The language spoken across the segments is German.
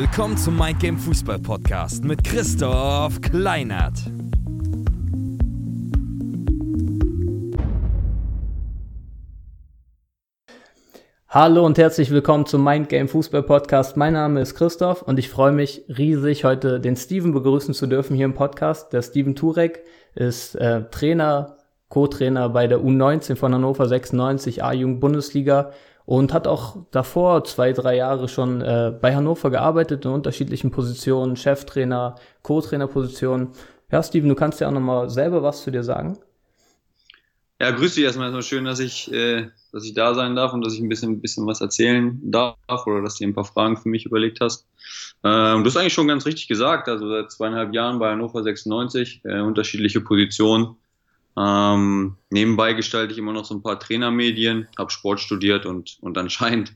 Willkommen zum Mind Game Fußball Podcast mit Christoph Kleinert. Hallo und herzlich willkommen zum Mind Game Fußball Podcast. Mein Name ist Christoph und ich freue mich riesig, heute den Steven begrüßen zu dürfen hier im Podcast. Der Steven Turek ist äh, Trainer, Co-Trainer bei der U19 von Hannover 96 A-Jugend Bundesliga und hat auch davor zwei, drei Jahre schon äh, bei Hannover gearbeitet in unterschiedlichen Positionen, Cheftrainer, Co-Trainer-Positionen. Ja, Steven, du kannst ja auch nochmal selber was zu dir sagen. Ja, grüß dich erstmal. Erstmal schön, dass ich, äh, dass ich da sein darf und dass ich ein bisschen, bisschen was erzählen darf oder dass du ein paar Fragen für mich überlegt hast. Ähm, du hast eigentlich schon ganz richtig gesagt. Also seit zweieinhalb Jahren bei Hannover 96, äh, unterschiedliche Positionen. Ähm, nebenbei gestalte ich immer noch so ein paar Trainermedien, habe Sport studiert und, und anscheinend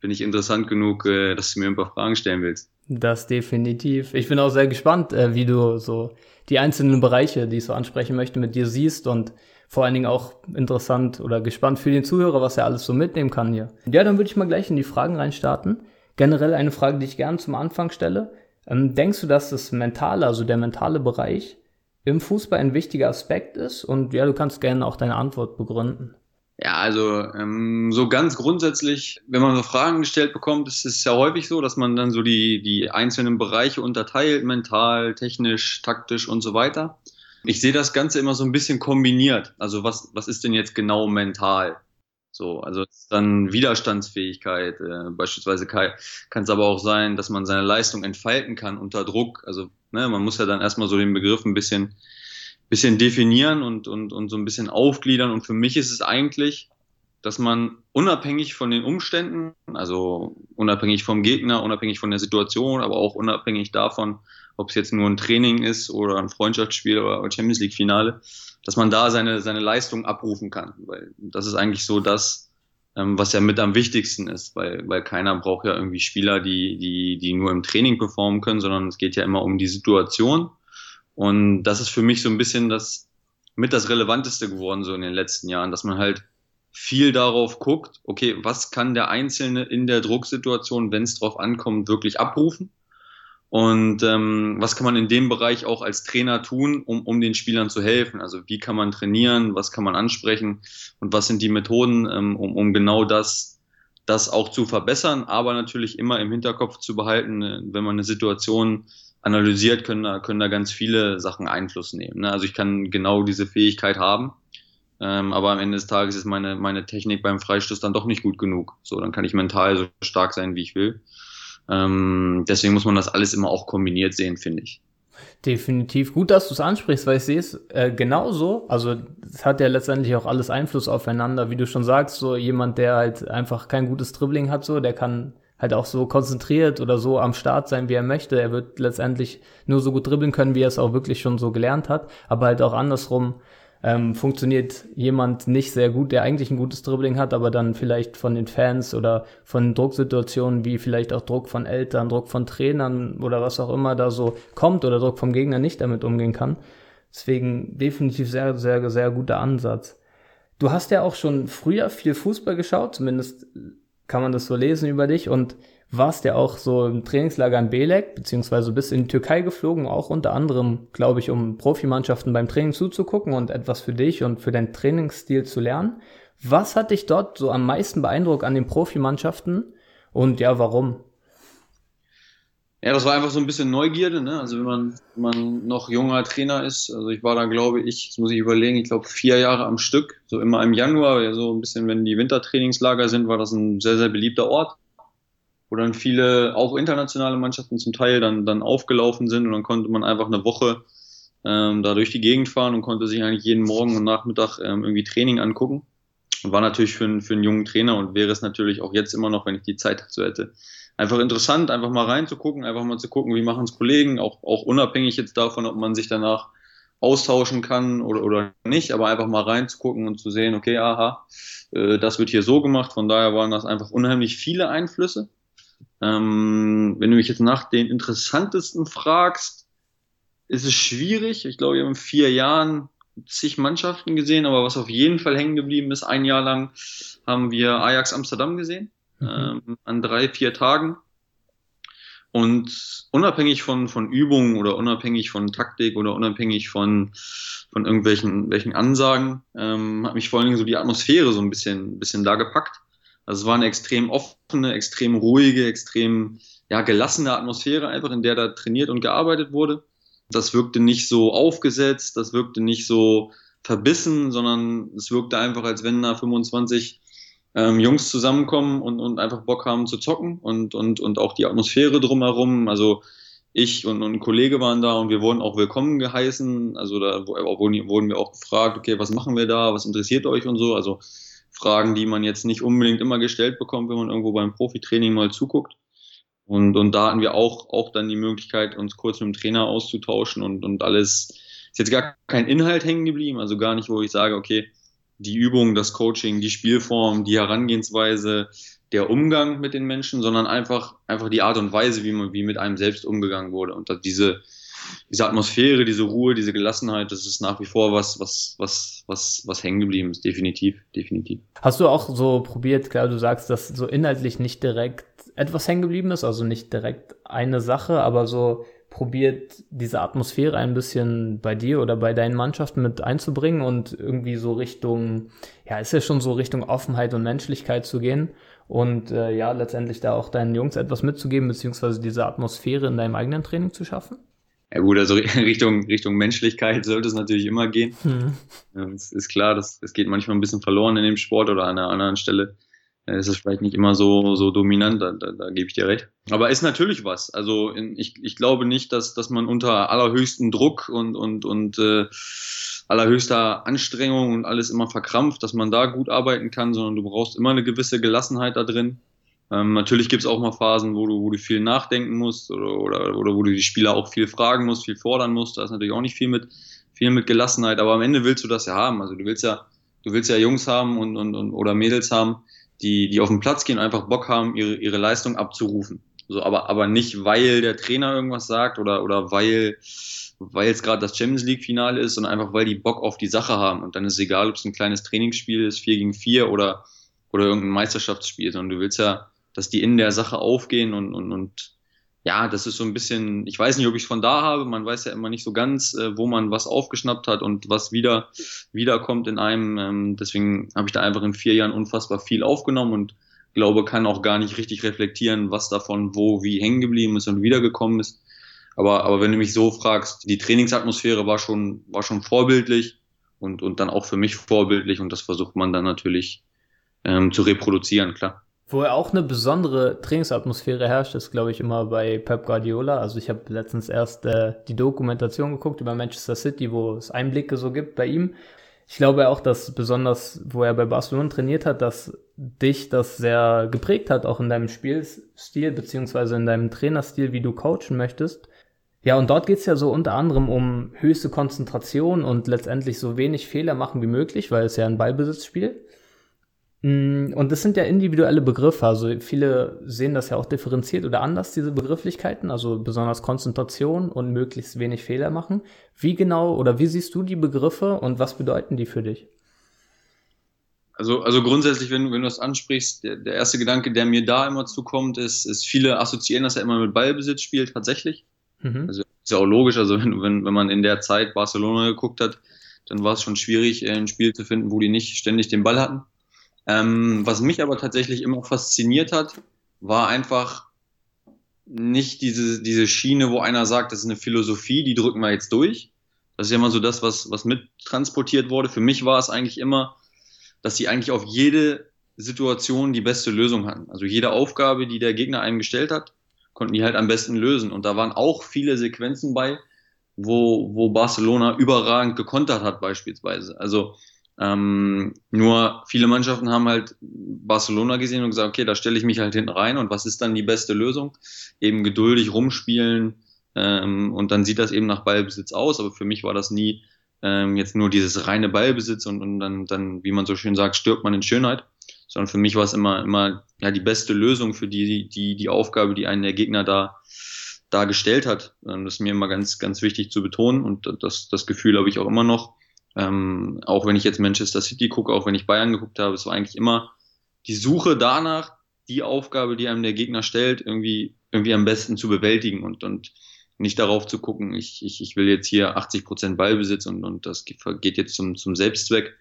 bin ich interessant genug, äh, dass du mir ein paar Fragen stellen willst. Das definitiv. Ich bin auch sehr gespannt, äh, wie du so die einzelnen Bereiche, die ich so ansprechen möchte, mit dir siehst und vor allen Dingen auch interessant oder gespannt für den Zuhörer, was er alles so mitnehmen kann hier. Ja, dann würde ich mal gleich in die Fragen reinstarten. Generell eine Frage, die ich gerne zum Anfang stelle. Ähm, denkst du, dass das Mentale, also der mentale Bereich, im Fußball ein wichtiger Aspekt ist? Und ja, du kannst gerne auch deine Antwort begründen. Ja, also ähm, so ganz grundsätzlich, wenn man so Fragen gestellt bekommt, ist es ja häufig so, dass man dann so die, die einzelnen Bereiche unterteilt, mental, technisch, taktisch und so weiter. Ich sehe das Ganze immer so ein bisschen kombiniert. Also was, was ist denn jetzt genau mental? So, also dann Widerstandsfähigkeit. Äh, beispielsweise kann es aber auch sein, dass man seine Leistung entfalten kann unter Druck. Also ne, man muss ja dann erstmal so den Begriff ein bisschen, bisschen definieren und, und, und so ein bisschen aufgliedern. Und für mich ist es eigentlich, dass man unabhängig von den Umständen, also unabhängig vom Gegner, unabhängig von der Situation, aber auch unabhängig davon, ob es jetzt nur ein Training ist oder ein Freundschaftsspiel oder Champions League Finale, dass man da seine, seine Leistung abrufen kann. Weil das ist eigentlich so das, was ja mit am wichtigsten ist, weil, weil keiner braucht ja irgendwie Spieler, die, die, die nur im Training performen können, sondern es geht ja immer um die Situation. Und das ist für mich so ein bisschen das mit das Relevanteste geworden, so in den letzten Jahren, dass man halt viel darauf guckt, okay, was kann der Einzelne in der Drucksituation, wenn es drauf ankommt, wirklich abrufen? Und ähm, was kann man in dem Bereich auch als Trainer tun, um, um den Spielern zu helfen? Also wie kann man trainieren, was kann man ansprechen und was sind die Methoden, ähm, um, um genau das, das auch zu verbessern, aber natürlich immer im Hinterkopf zu behalten, äh, wenn man eine Situation analysiert, können da, können da ganz viele Sachen Einfluss nehmen. Ne? Also ich kann genau diese Fähigkeit haben, ähm, aber am Ende des Tages ist meine, meine Technik beim Freistoß dann doch nicht gut genug. So, dann kann ich mental so stark sein, wie ich will. Ähm, deswegen muss man das alles immer auch kombiniert sehen, finde ich. Definitiv gut, dass du es ansprichst, weil ich sehe es äh, genauso. Also es hat ja letztendlich auch alles Einfluss aufeinander, wie du schon sagst. So jemand, der halt einfach kein gutes Dribbling hat, so der kann halt auch so konzentriert oder so am Start sein, wie er möchte. Er wird letztendlich nur so gut dribbeln können, wie er es auch wirklich schon so gelernt hat. Aber halt auch andersrum ähm, funktioniert jemand nicht sehr gut, der eigentlich ein gutes Dribbling hat, aber dann vielleicht von den Fans oder von Drucksituationen wie vielleicht auch Druck von Eltern, Druck von Trainern oder was auch immer da so kommt oder Druck vom Gegner nicht damit umgehen kann. Deswegen definitiv sehr, sehr, sehr guter Ansatz. Du hast ja auch schon früher viel Fußball geschaut, zumindest kann man das so lesen über dich und warst ja auch so im Trainingslager in Belek, beziehungsweise bist in die Türkei geflogen, auch unter anderem, glaube ich, um Profimannschaften beim Training zuzugucken und etwas für dich und für deinen Trainingsstil zu lernen. Was hat dich dort so am meisten beeindruckt an den Profimannschaften und ja, warum? Ja, das war einfach so ein bisschen Neugierde, ne? Also wenn man, wenn man noch junger Trainer ist, also ich war da, glaube ich, das muss ich überlegen, ich glaube vier Jahre am Stück, so immer im Januar, ja, so ein bisschen, wenn die Wintertrainingslager sind, war das ein sehr, sehr beliebter Ort wo dann viele, auch internationale Mannschaften zum Teil dann, dann aufgelaufen sind und dann konnte man einfach eine Woche ähm, da durch die Gegend fahren und konnte sich eigentlich jeden Morgen und Nachmittag ähm, irgendwie Training angucken. War natürlich für, einen, für einen jungen Trainer und wäre es natürlich auch jetzt immer noch, wenn ich die Zeit dazu hätte. Einfach interessant, einfach mal reinzugucken, einfach mal zu gucken, wie machen es Kollegen, auch, auch unabhängig jetzt davon, ob man sich danach austauschen kann oder, oder nicht, aber einfach mal reinzugucken und zu sehen, okay, aha, äh, das wird hier so gemacht. Von daher waren das einfach unheimlich viele Einflüsse. Ähm, wenn du mich jetzt nach den interessantesten fragst, ist es schwierig. Ich glaube, wir haben in vier Jahren zig Mannschaften gesehen, aber was auf jeden Fall hängen geblieben ist, ein Jahr lang haben wir Ajax Amsterdam gesehen, mhm. ähm, an drei, vier Tagen. Und unabhängig von, von Übungen oder unabhängig von Taktik oder unabhängig von, von irgendwelchen welchen Ansagen, ähm, hat mich vor allen Dingen so die Atmosphäre so ein bisschen, bisschen da gepackt. Also es war eine extrem offene, extrem ruhige, extrem ja, gelassene Atmosphäre einfach, in der da trainiert und gearbeitet wurde. Das wirkte nicht so aufgesetzt, das wirkte nicht so verbissen, sondern es wirkte einfach, als wenn da 25 ähm, Jungs zusammenkommen und, und einfach Bock haben zu zocken und, und, und auch die Atmosphäre drumherum. Also ich und, und ein Kollege waren da und wir wurden auch willkommen geheißen. Also da wurden, wir auch gefragt, okay, was machen wir da, was interessiert euch und so. Also Fragen, die man jetzt nicht unbedingt immer gestellt bekommt, wenn man irgendwo beim Profitraining mal zuguckt. Und, und da hatten wir auch, auch dann die Möglichkeit, uns kurz mit dem Trainer auszutauschen und, und alles ist jetzt gar kein Inhalt hängen geblieben, also gar nicht, wo ich sage, okay, die Übung, das Coaching, die Spielform, die Herangehensweise, der Umgang mit den Menschen, sondern einfach, einfach die Art und Weise, wie man, wie mit einem selbst umgegangen wurde. Und diese, diese Atmosphäre, diese Ruhe, diese Gelassenheit, das ist nach wie vor was, was, was, was, was hängen geblieben ist. Definitiv, definitiv. Hast du auch so probiert, klar, du sagst, dass so inhaltlich nicht direkt etwas hängen geblieben ist, also nicht direkt eine Sache, aber so probiert, diese Atmosphäre ein bisschen bei dir oder bei deinen Mannschaften mit einzubringen und irgendwie so Richtung, ja, ist ja schon so Richtung Offenheit und Menschlichkeit zu gehen und äh, ja, letztendlich da auch deinen Jungs etwas mitzugeben, beziehungsweise diese Atmosphäre in deinem eigenen Training zu schaffen? Ja gut, also Richtung, Richtung Menschlichkeit sollte es natürlich immer gehen. Hm. Ja, es ist klar, das, das geht manchmal ein bisschen verloren in dem Sport oder an einer anderen Stelle ist es vielleicht nicht immer so, so dominant, da, da, da gebe ich dir recht. Aber ist natürlich was. Also in, ich, ich glaube nicht, dass, dass man unter allerhöchsten Druck und, und, und äh, allerhöchster Anstrengung und alles immer verkrampft, dass man da gut arbeiten kann, sondern du brauchst immer eine gewisse Gelassenheit da drin. Ähm, natürlich gibt es auch mal Phasen, wo du, wo du viel nachdenken musst oder, oder, oder wo du die Spieler auch viel fragen musst, viel fordern musst. Da ist natürlich auch nicht viel mit, viel mit Gelassenheit, aber am Ende willst du das ja haben. Also du willst ja, du willst ja Jungs haben und, und, und oder Mädels haben, die, die auf den Platz gehen, einfach Bock haben, ihre, ihre Leistung abzurufen. So, aber, aber nicht, weil der Trainer irgendwas sagt oder, oder weil, weil jetzt gerade das Champions League Finale ist, sondern einfach, weil die Bock auf die Sache haben. Und dann ist es egal, ob es ein kleines Trainingsspiel ist, 4 gegen 4 oder, oder irgendein Meisterschaftsspiel, sondern du willst ja, dass die in der Sache aufgehen und, und, und ja, das ist so ein bisschen, ich weiß nicht, ob ich es von da habe, man weiß ja immer nicht so ganz, äh, wo man was aufgeschnappt hat und was wieder wiederkommt in einem. Ähm, deswegen habe ich da einfach in vier Jahren unfassbar viel aufgenommen und glaube, kann auch gar nicht richtig reflektieren, was davon wo wie hängen geblieben ist und wiedergekommen ist. Aber, aber wenn du mich so fragst, die Trainingsatmosphäre war schon, war schon vorbildlich und, und dann auch für mich vorbildlich und das versucht man dann natürlich ähm, zu reproduzieren, klar. Wo ja auch eine besondere Trainingsatmosphäre herrscht, ist, glaube ich, immer bei Pep Guardiola. Also ich habe letztens erst äh, die Dokumentation geguckt über Manchester City, wo es Einblicke so gibt bei ihm. Ich glaube auch, dass besonders, wo er bei Barcelona trainiert hat, dass dich das sehr geprägt hat, auch in deinem Spielstil, beziehungsweise in deinem Trainerstil, wie du coachen möchtest. Ja, und dort geht's ja so unter anderem um höchste Konzentration und letztendlich so wenig Fehler machen wie möglich, weil es ja ein Ballbesitzspiel. Mm, und das sind ja individuelle Begriffe. Also viele sehen das ja auch differenziert oder anders, diese Begrifflichkeiten, also besonders Konzentration und möglichst wenig Fehler machen. Wie genau oder wie siehst du die Begriffe und was bedeuten die für dich? Also, also grundsätzlich, wenn, wenn du das ansprichst, der, der erste Gedanke, der mir da immer zukommt, ist, ist viele assoziieren das ja immer mit Ballbesitz spielt tatsächlich. Mhm. Also ist ja auch logisch, also wenn, wenn, wenn man in der Zeit Barcelona geguckt hat, dann war es schon schwierig, ein Spiel zu finden, wo die nicht ständig den Ball hatten. Ähm, was mich aber tatsächlich immer fasziniert hat, war einfach nicht diese, diese Schiene, wo einer sagt, das ist eine Philosophie, die drücken wir jetzt durch. Das ist ja immer so das, was, was mittransportiert wurde. Für mich war es eigentlich immer, dass sie eigentlich auf jede Situation die beste Lösung hatten. Also jede Aufgabe, die der Gegner einem gestellt hat, konnten die halt am besten lösen. Und da waren auch viele Sequenzen bei, wo, wo Barcelona überragend gekontert hat beispielsweise. Also ähm, nur viele Mannschaften haben halt Barcelona gesehen und gesagt, okay, da stelle ich mich halt hinten rein und was ist dann die beste Lösung? Eben geduldig rumspielen ähm, und dann sieht das eben nach Ballbesitz aus, aber für mich war das nie ähm, jetzt nur dieses reine Ballbesitz und, und dann, dann, wie man so schön sagt, stirbt man in Schönheit, sondern für mich war es immer, immer ja, die beste Lösung für die, die, die Aufgabe, die einen der Gegner da da gestellt hat. Ähm, das ist mir immer ganz, ganz wichtig zu betonen und das, das Gefühl habe ich auch immer noch. Ähm, auch wenn ich jetzt Manchester City gucke, auch wenn ich Bayern geguckt habe, es war eigentlich immer die Suche danach, die Aufgabe, die einem der Gegner stellt, irgendwie, irgendwie am besten zu bewältigen und, und nicht darauf zu gucken, ich, ich, ich will jetzt hier 80 Prozent Ballbesitz und, und das geht jetzt zum, zum Selbstzweck,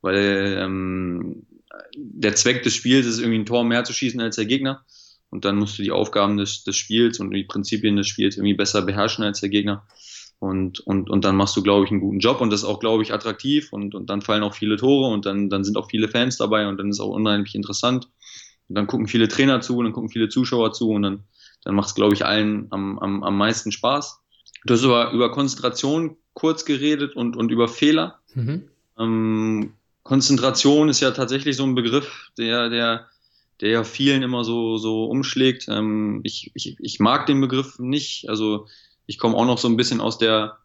weil ähm, der Zweck des Spiels ist irgendwie ein Tor mehr zu schießen als der Gegner und dann musst du die Aufgaben des, des Spiels und die Prinzipien des Spiels irgendwie besser beherrschen als der Gegner und, und, und dann machst du, glaube ich, einen guten Job und das ist auch, glaube ich, attraktiv und, und dann fallen auch viele Tore und dann, dann sind auch viele Fans dabei und dann ist auch unheimlich interessant und dann gucken viele Trainer zu und dann gucken viele Zuschauer zu und dann dann macht es, glaube ich, allen am, am, am meisten Spaß. Du hast über, über Konzentration kurz geredet und, und über Fehler. Mhm. Ähm, Konzentration ist ja tatsächlich so ein Begriff, der, der, der ja vielen immer so, so umschlägt. Ähm, ich, ich, ich mag den Begriff nicht. Also ich komme auch noch so ein bisschen aus der,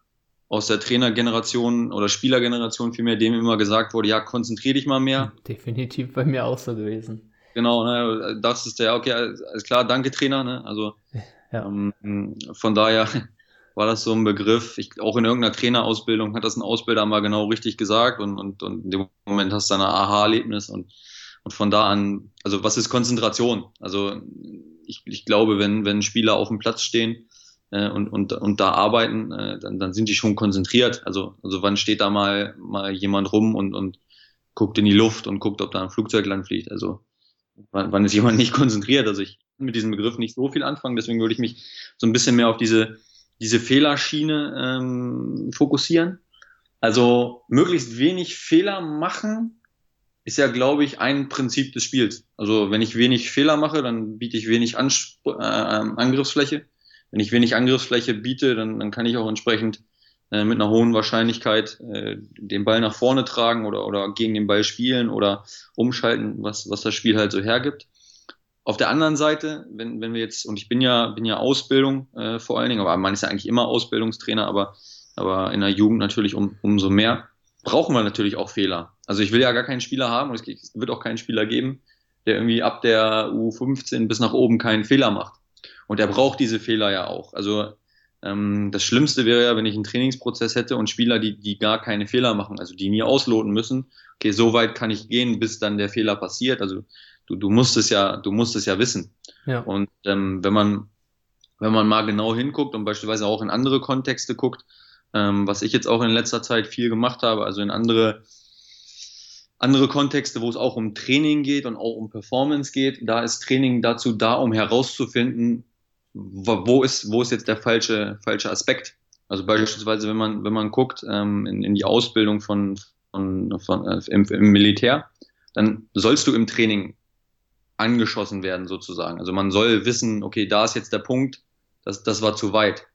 aus der Trainergeneration oder Spielergeneration, vielmehr dem immer gesagt wurde, ja, konzentrier dich mal mehr. Definitiv bei mir auch so gewesen. Genau, ne, das ist der, okay, alles klar, danke Trainer, ne, also ja. ähm, von daher war das so ein Begriff, ich, auch in irgendeiner Trainerausbildung hat das ein Ausbilder mal genau richtig gesagt und, und, und in dem Moment hast du ein Aha-Erlebnis und, und von da an, also was ist Konzentration? Also ich, ich glaube, wenn, wenn Spieler auf dem Platz stehen äh, und, und, und da arbeiten, äh, dann, dann sind die schon konzentriert. Also, also wann steht da mal, mal jemand rum und, und guckt in die Luft und guckt, ob da ein Flugzeug lang fliegt. Also wann, wann ist jemand nicht konzentriert? Also ich mit diesem Begriff nicht so viel anfangen, deswegen würde ich mich so ein bisschen mehr auf diese, diese Fehlerschiene ähm, fokussieren. Also möglichst wenig Fehler machen ist ja, glaube ich, ein Prinzip des Spiels. Also wenn ich wenig Fehler mache, dann biete ich wenig Anspr äh, Angriffsfläche. Wenn ich wenig Angriffsfläche biete, dann, dann kann ich auch entsprechend äh, mit einer hohen Wahrscheinlichkeit äh, den Ball nach vorne tragen oder, oder gegen den Ball spielen oder umschalten, was, was das Spiel halt so hergibt. Auf der anderen Seite, wenn, wenn wir jetzt, und ich bin ja, bin ja Ausbildung äh, vor allen Dingen, aber man ist ja eigentlich immer Ausbildungstrainer, aber, aber in der Jugend natürlich um, umso mehr, brauchen wir natürlich auch Fehler. Also ich will ja gar keinen Spieler haben und es wird auch keinen Spieler geben, der irgendwie ab der U15 bis nach oben keinen Fehler macht. Und er braucht diese Fehler ja auch. Also ähm, das Schlimmste wäre ja, wenn ich einen Trainingsprozess hätte und Spieler, die, die gar keine Fehler machen, also die nie ausloten müssen. Okay, so weit kann ich gehen, bis dann der Fehler passiert. Also du, du musst es ja, du musst es ja wissen. Ja. Und ähm, wenn man, wenn man mal genau hinguckt und beispielsweise auch in andere Kontexte guckt, ähm, was ich jetzt auch in letzter Zeit viel gemacht habe, also in andere andere Kontexte, wo es auch um Training geht und auch um Performance geht, da ist Training dazu da, um herauszufinden, wo ist, wo ist jetzt der falsche, falsche Aspekt? Also beispielsweise, wenn man, wenn man guckt ähm, in, in die Ausbildung von, von, von äh, im, im Militär, dann sollst du im Training angeschossen werden sozusagen. Also man soll wissen, okay, da ist jetzt der Punkt, das, das war zu weit.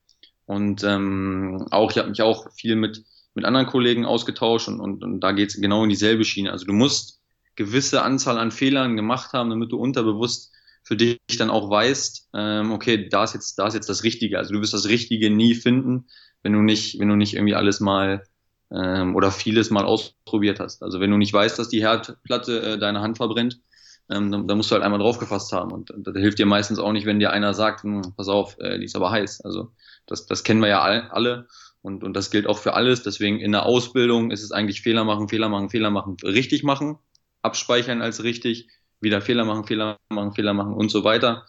Und ähm, auch, ich habe mich auch viel mit, mit anderen Kollegen ausgetauscht und, und, und da geht es genau in dieselbe Schiene. Also du musst gewisse Anzahl an Fehlern gemacht haben, damit du unterbewusst für dich dann auch weißt, ähm, okay, da ist jetzt, da ist jetzt das Richtige. Also du wirst das Richtige nie finden, wenn du nicht, wenn du nicht irgendwie alles mal ähm, oder vieles mal ausprobiert hast. Also wenn du nicht weißt, dass die Herdplatte äh, deine Hand verbrennt, ähm, dann, dann musst du halt einmal draufgefasst haben. Und, das hilft dir meistens auch nicht, wenn dir einer sagt, hm, pass auf, äh, die ist aber heiß. Also das, das kennen wir ja alle. Und, und das gilt auch für alles. Deswegen in der Ausbildung ist es eigentlich Fehler machen, Fehler machen, Fehler machen, richtig machen, abspeichern als richtig wieder Fehler machen, Fehler machen, Fehler machen und so weiter.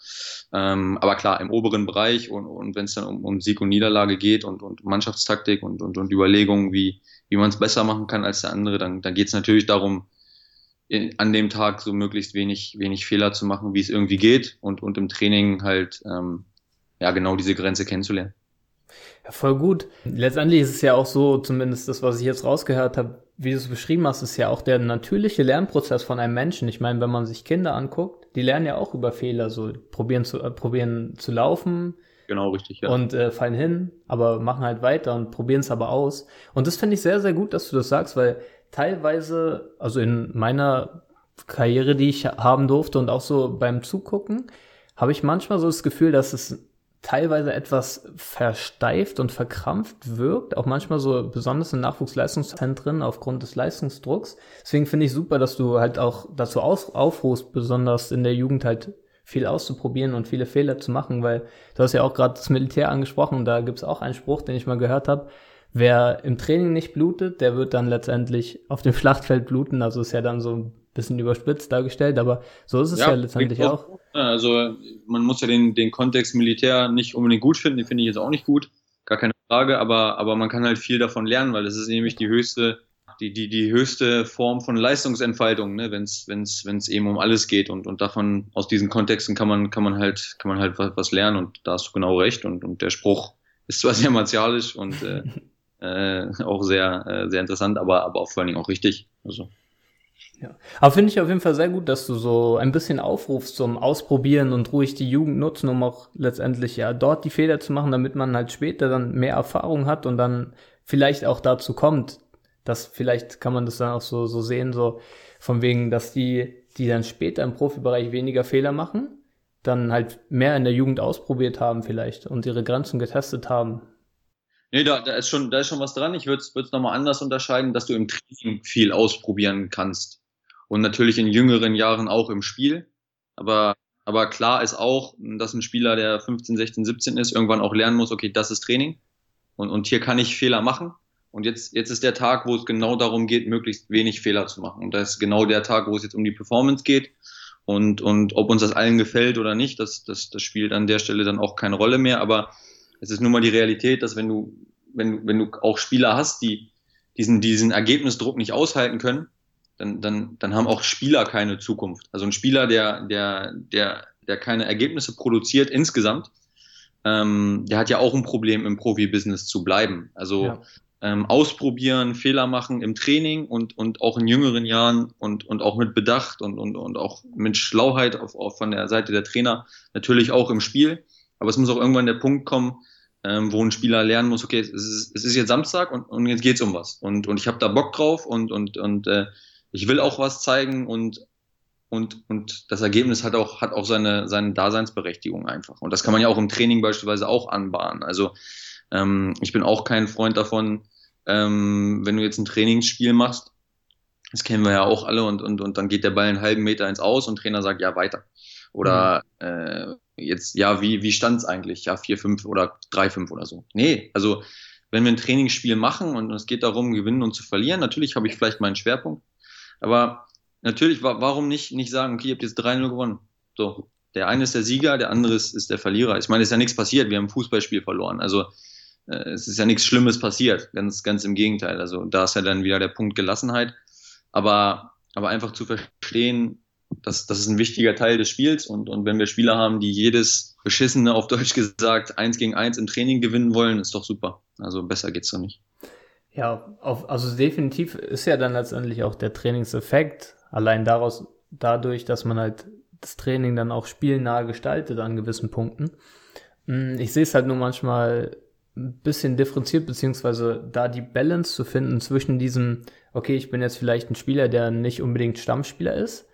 Ähm, aber klar, im oberen Bereich und, und wenn es dann um, um Sieg und Niederlage geht und, und Mannschaftstaktik und, und, und Überlegungen, wie, wie man es besser machen kann als der andere, dann, dann geht es natürlich darum, in, an dem Tag so möglichst wenig, wenig Fehler zu machen, wie es irgendwie geht und, und im Training halt ähm, ja genau diese Grenze kennenzulernen. Ja, voll gut. Letztendlich ist es ja auch so, zumindest das, was ich jetzt rausgehört habe, wie du es beschrieben hast, ist ja auch der natürliche Lernprozess von einem Menschen. Ich meine, wenn man sich Kinder anguckt, die lernen ja auch über Fehler, so probieren zu, äh, probieren zu laufen. Genau, richtig, ja. Und äh, fallen hin, aber machen halt weiter und probieren es aber aus. Und das finde ich sehr, sehr gut, dass du das sagst, weil teilweise, also in meiner Karriere, die ich haben durfte und auch so beim Zugucken, habe ich manchmal so das Gefühl, dass es teilweise etwas versteift und verkrampft wirkt, auch manchmal so besonders in Nachwuchsleistungszentren aufgrund des Leistungsdrucks. Deswegen finde ich super, dass du halt auch dazu aufrufst, besonders in der Jugend halt viel auszuprobieren und viele Fehler zu machen, weil du hast ja auch gerade das Militär angesprochen, da gibt es auch einen Spruch, den ich mal gehört habe. Wer im Training nicht blutet, der wird dann letztendlich auf dem Schlachtfeld bluten. Also ist ja dann so bisschen überspitzt dargestellt, aber so ist es ja, ja letztendlich auch. Also man muss ja den, den Kontext Militär nicht unbedingt gut finden, den finde ich jetzt auch nicht gut, gar keine Frage, aber, aber man kann halt viel davon lernen, weil das ist nämlich die höchste, die, die, die höchste Form von Leistungsentfaltung, ne, wenn es wenn's, wenn's eben um alles geht. Und, und davon, aus diesen Kontexten kann man, kann man halt, kann man halt was, was lernen und da hast du genau recht. Und, und der Spruch ist zwar sehr martialisch und äh, äh, auch sehr, äh, sehr interessant, aber, aber auch vor allen Dingen auch richtig. Also. Ja. Aber finde ich auf jeden Fall sehr gut, dass du so ein bisschen aufrufst zum Ausprobieren und ruhig die Jugend nutzen, um auch letztendlich ja dort die Fehler zu machen, damit man halt später dann mehr Erfahrung hat und dann vielleicht auch dazu kommt, dass vielleicht kann man das dann auch so, so sehen, so von wegen, dass die, die dann später im Profibereich weniger Fehler machen, dann halt mehr in der Jugend ausprobiert haben vielleicht und ihre Grenzen getestet haben. Nee, da, da, ist schon, da ist schon was dran. Ich würde es nochmal anders unterscheiden, dass du im Training viel ausprobieren kannst. Und natürlich in jüngeren Jahren auch im Spiel. Aber, aber klar ist auch, dass ein Spieler, der 15, 16, 17 ist, irgendwann auch lernen muss, okay, das ist Training. Und, und hier kann ich Fehler machen. Und jetzt, jetzt ist der Tag, wo es genau darum geht, möglichst wenig Fehler zu machen. Und das ist genau der Tag, wo es jetzt um die Performance geht. Und, und ob uns das allen gefällt oder nicht, das, das, das spielt an der Stelle dann auch keine Rolle mehr. Aber es ist nun mal die Realität, dass wenn du, wenn, wenn du auch Spieler hast, die diesen, diesen Ergebnisdruck nicht aushalten können, dann, dann, dann haben auch Spieler keine Zukunft. Also ein Spieler, der, der, der, der keine Ergebnisse produziert insgesamt, ähm, der hat ja auch ein Problem im Profibusiness zu bleiben. Also ja. ähm, ausprobieren, Fehler machen im Training und, und auch in jüngeren Jahren und, und auch mit Bedacht und, und, und auch mit Schlauheit auf, auf von der Seite der Trainer, natürlich auch im Spiel. Aber es muss auch irgendwann der Punkt kommen, ähm, wo ein Spieler lernen muss, okay, es ist, es ist jetzt Samstag und, und jetzt geht's um was. Und, und ich habe da Bock drauf und, und, und äh, ich will auch was zeigen und, und, und das Ergebnis hat auch, hat auch seine, seine Daseinsberechtigung einfach. Und das kann man ja auch im Training beispielsweise auch anbahnen. Also ähm, ich bin auch kein Freund davon, ähm, wenn du jetzt ein Trainingsspiel machst, das kennen wir ja auch alle, und, und, und dann geht der Ball einen halben Meter ins Aus und Trainer sagt, ja, weiter. Oder mhm. äh, jetzt, ja, wie, wie stand's eigentlich? Ja, 4-5 oder 3-5 oder so. Nee, also wenn wir ein Trainingsspiel machen und es geht darum, gewinnen und zu verlieren, natürlich habe ich vielleicht meinen Schwerpunkt, aber natürlich, warum nicht, nicht sagen, okay, ihr habt jetzt 3-0 gewonnen. So, der eine ist der Sieger, der andere ist, ist der Verlierer. Ich meine, es ist ja nichts passiert, wir haben ein Fußballspiel verloren. Also äh, es ist ja nichts Schlimmes passiert, ganz, ganz im Gegenteil. Also da ist ja dann wieder der Punkt Gelassenheit. Aber, aber einfach zu verstehen, das, das ist ein wichtiger Teil des Spiels und, und wenn wir Spieler haben, die jedes beschissene, auf Deutsch gesagt, eins gegen eins im Training gewinnen wollen, ist doch super. Also besser geht's doch nicht. Ja, auf, also definitiv ist ja dann letztendlich auch der Trainingseffekt allein daraus, dadurch, dass man halt das Training dann auch spielnah gestaltet an gewissen Punkten. Hm, ich sehe es halt nur manchmal ein bisschen differenziert, beziehungsweise da die Balance zu finden zwischen diesem, okay, ich bin jetzt vielleicht ein Spieler, der nicht unbedingt Stammspieler ist,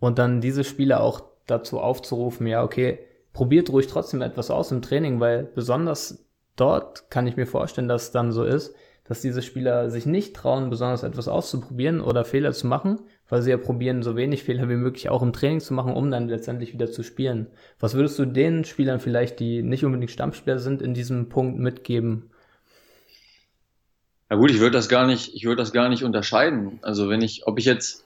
und dann diese Spieler auch dazu aufzurufen, ja, okay, probiert ruhig trotzdem etwas aus im Training, weil besonders dort kann ich mir vorstellen, dass es dann so ist, dass diese Spieler sich nicht trauen, besonders etwas auszuprobieren oder Fehler zu machen, weil sie ja probieren, so wenig Fehler wie möglich auch im Training zu machen, um dann letztendlich wieder zu spielen. Was würdest du den Spielern vielleicht, die nicht unbedingt Stammspieler sind, in diesem Punkt mitgeben? Na gut, ich würde das gar nicht, ich würde das gar nicht unterscheiden. Also wenn ich, ob ich jetzt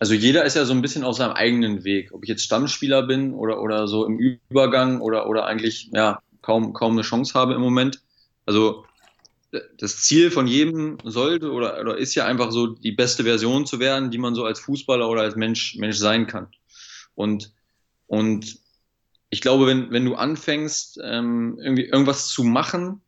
also jeder ist ja so ein bisschen auf seinem eigenen Weg. Ob ich jetzt Stammspieler bin oder, oder so im Übergang oder, oder eigentlich ja, kaum, kaum eine Chance habe im Moment. Also das Ziel von jedem sollte oder, oder ist ja einfach so die beste Version zu werden, die man so als Fußballer oder als Mensch, Mensch sein kann. Und, und ich glaube, wenn, wenn du anfängst, ähm, irgendwie irgendwas zu machen,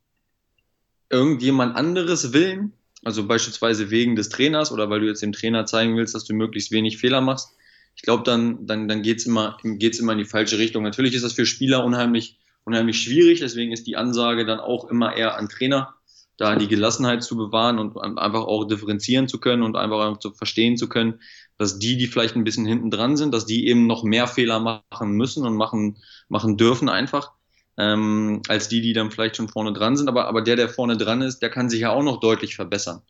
irgendjemand anderes willen, also beispielsweise wegen des Trainers oder weil du jetzt dem Trainer zeigen willst, dass du möglichst wenig Fehler machst. Ich glaube, dann, dann, dann geht's immer, geht's immer in die falsche Richtung. Natürlich ist das für Spieler unheimlich, unheimlich schwierig, deswegen ist die Ansage dann auch immer eher an Trainer, da die Gelassenheit zu bewahren und einfach auch differenzieren zu können und einfach zu verstehen zu können, dass die, die vielleicht ein bisschen hinten dran sind, dass die eben noch mehr Fehler machen müssen und machen, machen dürfen einfach ähm, als die, die dann vielleicht schon vorne dran sind. Aber, aber der, der vorne dran ist, der kann sich ja auch noch deutlich verbessern.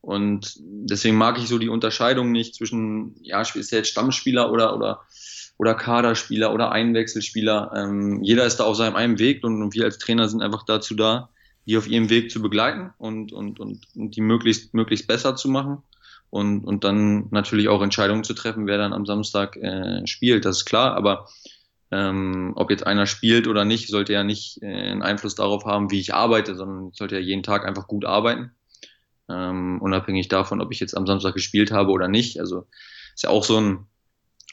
Und deswegen mag ich so die Unterscheidung nicht zwischen, ja, ist der jetzt Stammspieler oder, oder, oder Kaderspieler oder Einwechselspieler. Ähm, jeder ist da auf seinem einen Weg und, und wir als Trainer sind einfach dazu da, die auf ihrem Weg zu begleiten und, und, und, und die möglichst, möglichst besser zu machen. und, und dann natürlich auch Entscheidungen zu treffen, wer dann am Samstag äh, spielt, das ist klar, aber ähm, ob jetzt einer spielt oder nicht, sollte ja nicht äh, einen Einfluss darauf haben, wie ich arbeite, sondern sollte ja jeden Tag einfach gut arbeiten. Ähm, unabhängig davon, ob ich jetzt am Samstag gespielt habe oder nicht. Also ist ja auch so ein,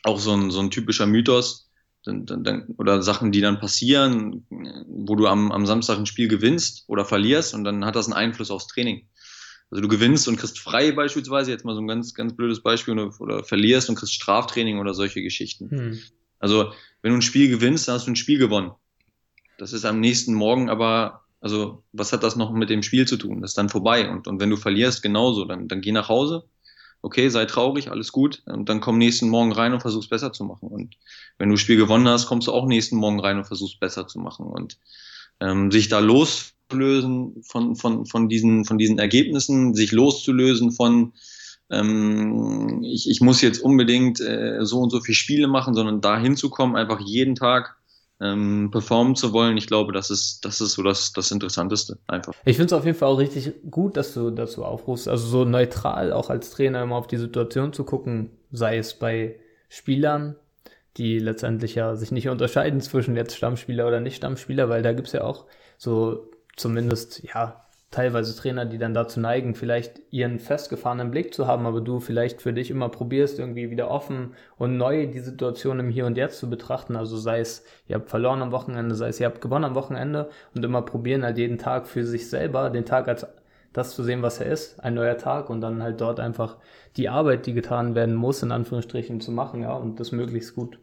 auch so ein, so ein typischer Mythos dann, dann, dann, oder Sachen, die dann passieren, wo du am, am Samstag ein Spiel gewinnst oder verlierst und dann hat das einen Einfluss aufs Training. Also du gewinnst und kriegst frei beispielsweise, jetzt mal so ein ganz, ganz blödes Beispiel, oder, oder verlierst und kriegst Straftraining oder solche Geschichten. Hm. Also wenn du ein Spiel gewinnst, dann hast du ein Spiel gewonnen. Das ist am nächsten Morgen aber, also was hat das noch mit dem Spiel zu tun? Das ist dann vorbei. Und, und wenn du verlierst, genauso, dann, dann geh nach Hause, okay, sei traurig, alles gut, und dann komm nächsten Morgen rein und versuch's besser zu machen. Und wenn du das Spiel gewonnen hast, kommst du auch nächsten Morgen rein und versuchst besser zu machen. Und ähm, sich da loslösen von, von, von, diesen, von diesen Ergebnissen, sich loszulösen von ähm, ich, ich muss jetzt unbedingt äh, so und so viele Spiele machen, sondern da hinzukommen, einfach jeden Tag ähm, performen zu wollen, ich glaube, das ist, das ist so das, das Interessanteste einfach. Ich finde es auf jeden Fall auch richtig gut, dass du dazu aufrufst, also so neutral auch als Trainer immer auf die Situation zu gucken, sei es bei Spielern, die letztendlich ja sich nicht unterscheiden zwischen jetzt Stammspieler oder nicht Stammspieler, weil da gibt's ja auch so zumindest, ja, teilweise Trainer, die dann dazu neigen, vielleicht ihren festgefahrenen Blick zu haben, aber du vielleicht für dich immer probierst, irgendwie wieder offen und neu die Situation im Hier und Jetzt zu betrachten. Also sei es, ihr habt verloren am Wochenende, sei es, ihr habt gewonnen am Wochenende und immer probieren halt jeden Tag für sich selber, den Tag als das zu sehen, was er ist, ein neuer Tag und dann halt dort einfach die Arbeit, die getan werden muss, in Anführungsstrichen zu machen, ja, und das möglichst gut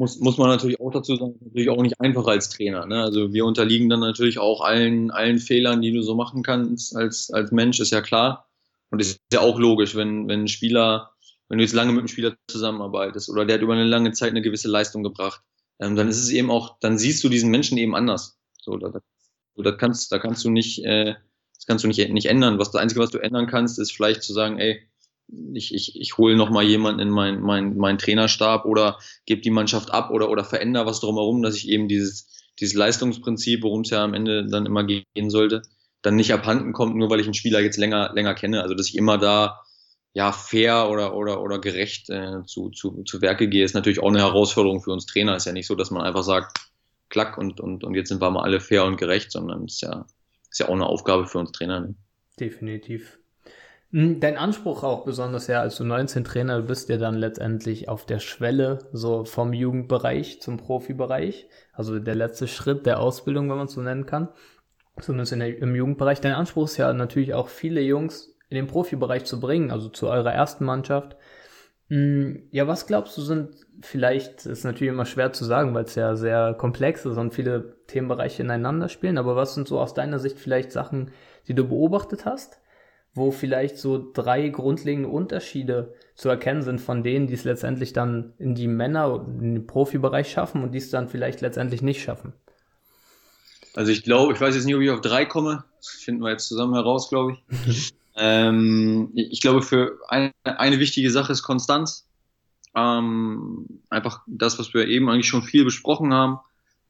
muss, muss man natürlich auch dazu sagen, natürlich auch nicht einfach als Trainer. Ne? Also wir unterliegen dann natürlich auch allen, allen Fehlern, die du so machen kannst als, als Mensch, ist ja klar. Und es ist ja auch logisch, wenn, wenn ein Spieler, wenn du jetzt lange mit einem Spieler zusammenarbeitest oder der hat über eine lange Zeit eine gewisse Leistung gebracht, ähm, dann ist es eben auch, dann siehst du diesen Menschen eben anders. So, da, da kannst, da kannst du nicht, äh, das kannst du nicht, nicht ändern. Was das Einzige, was du ändern kannst, ist vielleicht zu sagen, ey, ich, ich, ich hole nochmal jemanden in meinen mein, mein Trainerstab oder gebe die Mannschaft ab oder, oder verändere was drumherum, dass ich eben dieses, dieses Leistungsprinzip, worum es ja am Ende dann immer gehen sollte, dann nicht abhanden kommt, nur weil ich einen Spieler jetzt länger, länger kenne. Also dass ich immer da ja fair oder, oder, oder gerecht äh, zu, zu, zu Werke gehe, ist natürlich auch eine Herausforderung für uns Trainer. Ist ja nicht so, dass man einfach sagt, klack und, und, und jetzt sind wir mal alle fair und gerecht, sondern ist ja, ist ja auch eine Aufgabe für uns Trainer. Ne? Definitiv. Hm, dein Anspruch auch besonders ja, als du 19 Trainer bist, ja dann letztendlich auf der Schwelle so vom Jugendbereich zum Profibereich. Also der letzte Schritt der Ausbildung, wenn man es so nennen kann. Zumindest in der, im Jugendbereich. Dein Anspruch ist ja natürlich auch viele Jungs in den Profibereich zu bringen, also zu eurer ersten Mannschaft. Hm, ja, was glaubst du sind vielleicht, ist natürlich immer schwer zu sagen, weil es ja sehr komplex ist und viele Themenbereiche ineinander spielen, aber was sind so aus deiner Sicht vielleicht Sachen, die du beobachtet hast? Wo vielleicht so drei grundlegende Unterschiede zu erkennen sind von denen, die es letztendlich dann in die Männer, in den Profibereich schaffen und die es dann vielleicht letztendlich nicht schaffen? Also ich glaube, ich weiß jetzt nicht, ob ich auf drei komme. Das finden wir jetzt zusammen heraus, glaube ich. ähm, ich glaube, für eine, eine wichtige Sache ist Konstanz. Ähm, einfach das, was wir eben eigentlich schon viel besprochen haben,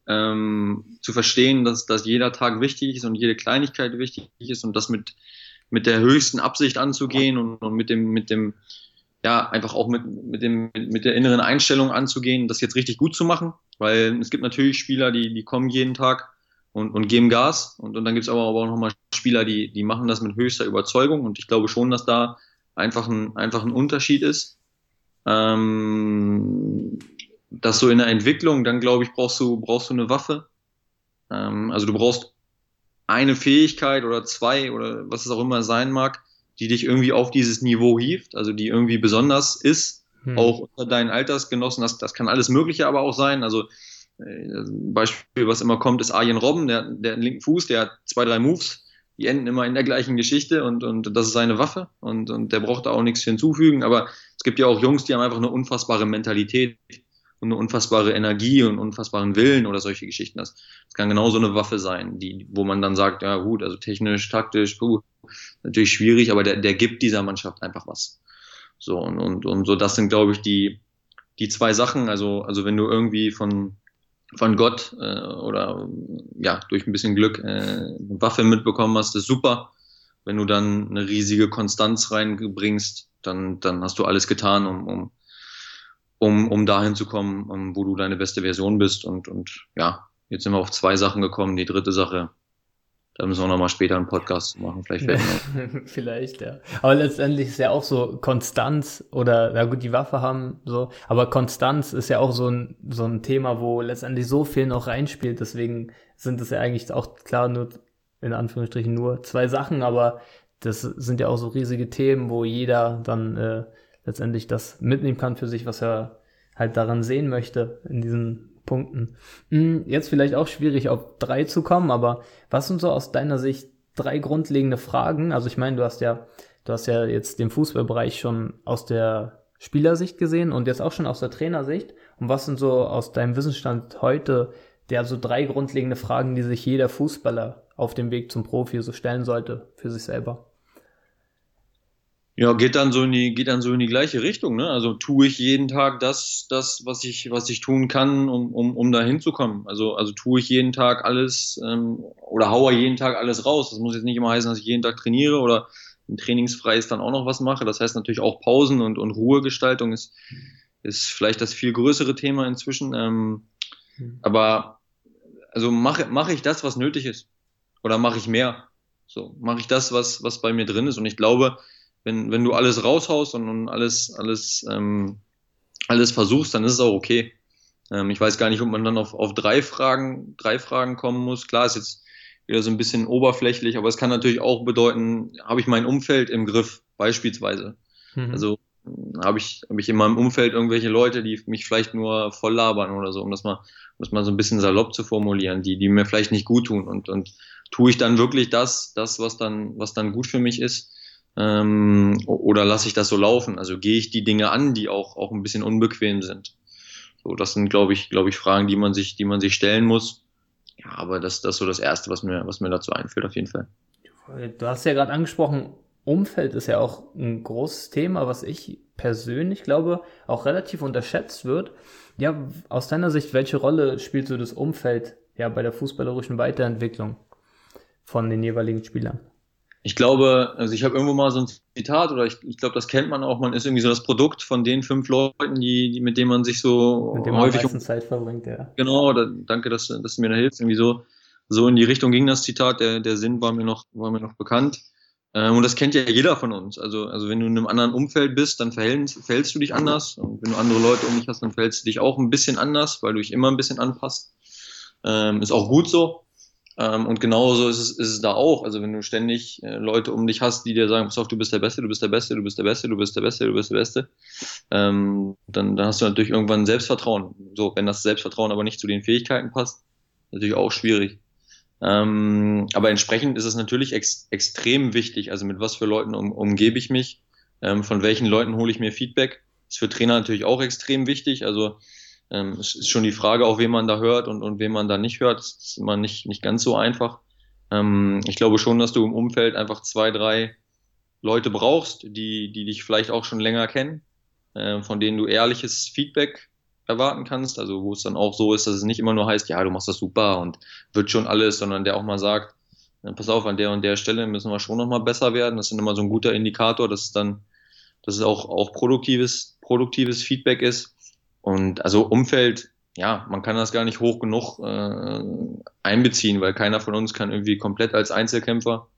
ähm, zu verstehen, dass, dass jeder Tag wichtig ist und jede Kleinigkeit wichtig ist und das mit mit der höchsten Absicht anzugehen und, und mit dem, mit dem, ja, einfach auch mit, mit, dem, mit der inneren Einstellung anzugehen, das jetzt richtig gut zu machen, weil es gibt natürlich Spieler, die, die kommen jeden Tag und, und geben Gas und, und dann gibt es aber, auch nochmal Spieler, die, die machen das mit höchster Überzeugung und ich glaube schon, dass da einfach ein, einfach ein Unterschied ist. Ähm, das so in der Entwicklung, dann glaube ich, brauchst du, brauchst du eine Waffe. Ähm, also du brauchst eine Fähigkeit oder zwei oder was es auch immer sein mag, die dich irgendwie auf dieses Niveau hieft, also die irgendwie besonders ist, hm. auch unter deinen Altersgenossen. Das, das kann alles Mögliche aber auch sein. Also äh, Beispiel, was immer kommt, ist Arjen Robben, der, der einen linken Fuß, der hat zwei, drei Moves, die enden immer in der gleichen Geschichte und, und das ist seine Waffe und, und der braucht da auch nichts hinzufügen. Aber es gibt ja auch Jungs, die haben einfach eine unfassbare Mentalität und eine unfassbare Energie und unfassbaren Willen oder solche Geschichten. Das, das kann genauso eine Waffe sein, die, wo man dann sagt, ja gut, also technisch, taktisch, puh, natürlich schwierig, aber der, der gibt dieser Mannschaft einfach was. So, und, und, und so, das sind, glaube ich, die, die zwei Sachen. Also, also wenn du irgendwie von, von Gott äh, oder ja, durch ein bisschen Glück äh, eine Waffe mitbekommen hast, ist super. Wenn du dann eine riesige Konstanz reinbringst, dann, dann hast du alles getan, um, um, um, um dahin zu kommen, um, wo du deine beste Version bist. Und, und ja, jetzt sind wir auf zwei Sachen gekommen. Die dritte Sache, da müssen wir nochmal später einen Podcast machen. Vielleicht Vielleicht, ja. Aber letztendlich ist ja auch so Konstanz oder, na gut, die Waffe haben so, aber Konstanz ist ja auch so ein, so ein Thema, wo letztendlich so viel noch reinspielt. Deswegen sind es ja eigentlich auch klar nur, in Anführungsstrichen nur zwei Sachen, aber das sind ja auch so riesige Themen, wo jeder dann äh, letztendlich das mitnehmen kann für sich, was er halt daran sehen möchte in diesen Punkten. Hm, jetzt vielleicht auch schwierig auf drei zu kommen, aber was sind so aus deiner Sicht drei grundlegende Fragen? Also ich meine, du hast ja, du hast ja jetzt den Fußballbereich schon aus der Spielersicht gesehen und jetzt auch schon aus der Trainersicht. Und was sind so aus deinem Wissensstand heute der so drei grundlegende Fragen, die sich jeder Fußballer auf dem Weg zum Profi so stellen sollte für sich selber? Ja, geht dann so in die, geht dann so in die gleiche Richtung, ne? Also tue ich jeden Tag das, das, was ich, was ich tun kann, um, um, um da hinzukommen. Also, also tue ich jeden Tag alles ähm, oder haue jeden Tag alles raus. Das muss jetzt nicht immer heißen, dass ich jeden Tag trainiere oder ein trainingsfreies dann auch noch was mache. Das heißt natürlich auch Pausen und, und Ruhegestaltung ist, ist vielleicht das viel größere Thema inzwischen. Ähm, mhm. Aber also mache mache ich das, was nötig ist, oder mache ich mehr? So mache ich das, was was bei mir drin ist. Und ich glaube, wenn, wenn du alles raushaust und, und alles, alles, ähm, alles versuchst, dann ist es auch okay. Ähm, ich weiß gar nicht, ob man dann auf, auf drei Fragen, drei Fragen kommen muss. Klar, ist jetzt wieder so ein bisschen oberflächlich, aber es kann natürlich auch bedeuten, habe ich mein Umfeld im Griff, beispielsweise. Mhm. Also habe ich, habe ich in meinem Umfeld irgendwelche Leute, die mich vielleicht nur voll labern oder so, um das mal, um das mal so ein bisschen salopp zu formulieren, die, die mir vielleicht nicht gut tun und, und tue ich dann wirklich das, das, was dann, was dann gut für mich ist ähm, oder lasse ich das so laufen? Also gehe ich die Dinge an, die auch, auch ein bisschen unbequem sind? So, das sind, glaube ich, glaube ich, Fragen, die man sich, die man sich stellen muss. Ja, aber das, das ist so das Erste, was mir, was mir dazu einfällt, auf jeden Fall. Du hast ja gerade angesprochen, Umfeld ist ja auch ein großes Thema, was ich persönlich glaube, auch relativ unterschätzt wird. Ja, aus deiner Sicht, welche Rolle spielt so das Umfeld ja bei der fußballerischen Weiterentwicklung von den jeweiligen Spielern? Ich glaube, also ich habe irgendwo mal so ein Zitat oder ich, ich glaube, das kennt man auch, man ist irgendwie so das Produkt von den fünf Leuten, die, die mit denen man sich so mit dem häufig um Zeit verbringt, ja. Genau, da, danke, dass, dass du mir da hilfst. Irgendwie so, so in die Richtung ging das Zitat, der, der Sinn war mir noch, war mir noch bekannt. Ähm, und das kennt ja jeder von uns. Also, also wenn du in einem anderen Umfeld bist, dann verhältst, verhältst du dich anders. Und wenn du andere Leute um dich hast, dann verhältst du dich auch ein bisschen anders, weil du dich immer ein bisschen anpasst. Ähm, ist auch gut so. Ähm, und genauso ist es, ist es da auch. Also wenn du ständig äh, Leute um dich hast, die dir sagen, pass auf, du bist der Beste, du bist der Beste, du bist der Beste, du bist der Beste, du bist der Beste, ähm, dann, dann hast du natürlich irgendwann Selbstvertrauen. So, wenn das Selbstvertrauen aber nicht zu den Fähigkeiten passt, natürlich auch schwierig. Ähm, aber entsprechend ist es natürlich ex extrem wichtig, also mit was für Leuten um, umgebe ich mich, ähm, von welchen Leuten hole ich mir Feedback. Ist für Trainer natürlich auch extrem wichtig. Also ähm, es ist schon die Frage, auch wen man da hört und, und wen man da nicht hört. Das ist immer nicht, nicht ganz so einfach. Ähm, ich glaube schon, dass du im Umfeld einfach zwei, drei Leute brauchst, die, die dich vielleicht auch schon länger kennen, äh, von denen du ehrliches Feedback erwarten kannst. Also wo es dann auch so ist, dass es nicht immer nur heißt, ja, du machst das super und wird schon alles, sondern der auch mal sagt, pass auf, an der und der Stelle müssen wir schon nochmal besser werden. Das ist immer so ein guter Indikator, dass es dann, dass es auch, auch produktives, produktives Feedback ist. Und also Umfeld, ja, man kann das gar nicht hoch genug äh, einbeziehen, weil keiner von uns kann irgendwie komplett als Einzelkämpfer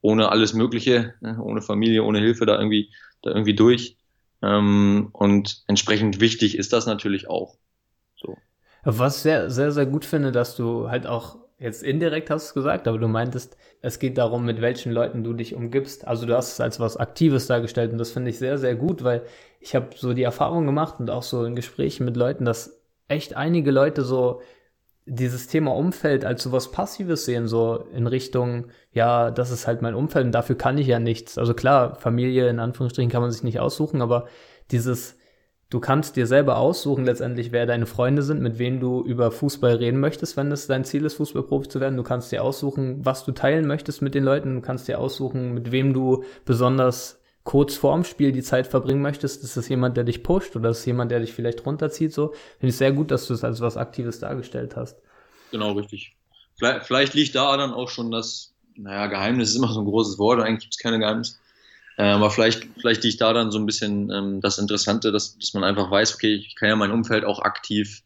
ohne alles Mögliche, ne, ohne Familie, ohne Hilfe da irgendwie, da irgendwie durch. Ähm, und entsprechend wichtig ist das natürlich auch. So. Was sehr, sehr, sehr gut finde, dass du halt auch jetzt indirekt hast du gesagt, aber du meintest, es geht darum, mit welchen Leuten du dich umgibst. Also du hast es als was Aktives dargestellt und das finde ich sehr, sehr gut, weil ich habe so die Erfahrung gemacht und auch so in Gesprächen mit Leuten, dass echt einige Leute so dieses Thema Umfeld als so was Passives sehen, so in Richtung, ja, das ist halt mein Umfeld und dafür kann ich ja nichts. Also klar, Familie in Anführungsstrichen kann man sich nicht aussuchen, aber dieses Du kannst dir selber aussuchen, letztendlich, wer deine Freunde sind, mit wem du über Fußball reden möchtest, wenn es dein Ziel ist, Fußballprofi zu werden. Du kannst dir aussuchen, was du teilen möchtest mit den Leuten. Du kannst dir aussuchen, mit wem du besonders kurz vorm Spiel die Zeit verbringen möchtest. Ist das jemand, der dich pusht oder ist das jemand, der dich vielleicht runterzieht? So finde ich sehr gut, dass du es als was Aktives dargestellt hast. Genau, richtig. Vielleicht, vielleicht liegt da dann auch schon das, naja, Geheimnis ist immer so ein großes Wort, eigentlich gibt es keine Geheimnisse Äh, aber vielleicht, vielleicht liegt da dann so ein bisschen ähm, das Interessante, dass, dass man einfach weiß, okay, ich kann ja mein Umfeld auch aktiv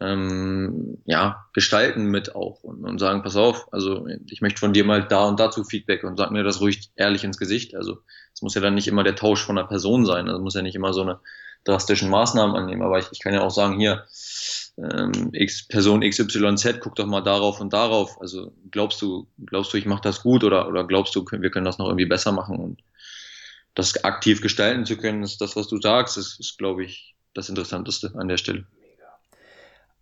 ähm, ja, gestalten mit auch und, und sagen, pass auf, also ich möchte von dir mal da und dazu Feedback und sag mir das ruhig ehrlich ins Gesicht. Also es muss ja dann nicht immer der Tausch von einer Person sein, also muss ja nicht immer so eine drastischen Maßnahmen annehmen, aber ich, ich kann ja auch sagen, hier, ähm, X, Person XYZ, guck doch mal darauf und darauf. Also glaubst du, glaubst du, ich mache das gut oder, oder glaubst du, wir können das noch irgendwie besser machen und das aktiv gestalten zu können, ist das, was du sagst, ist, ist glaube ich, das Interessanteste an der Stelle.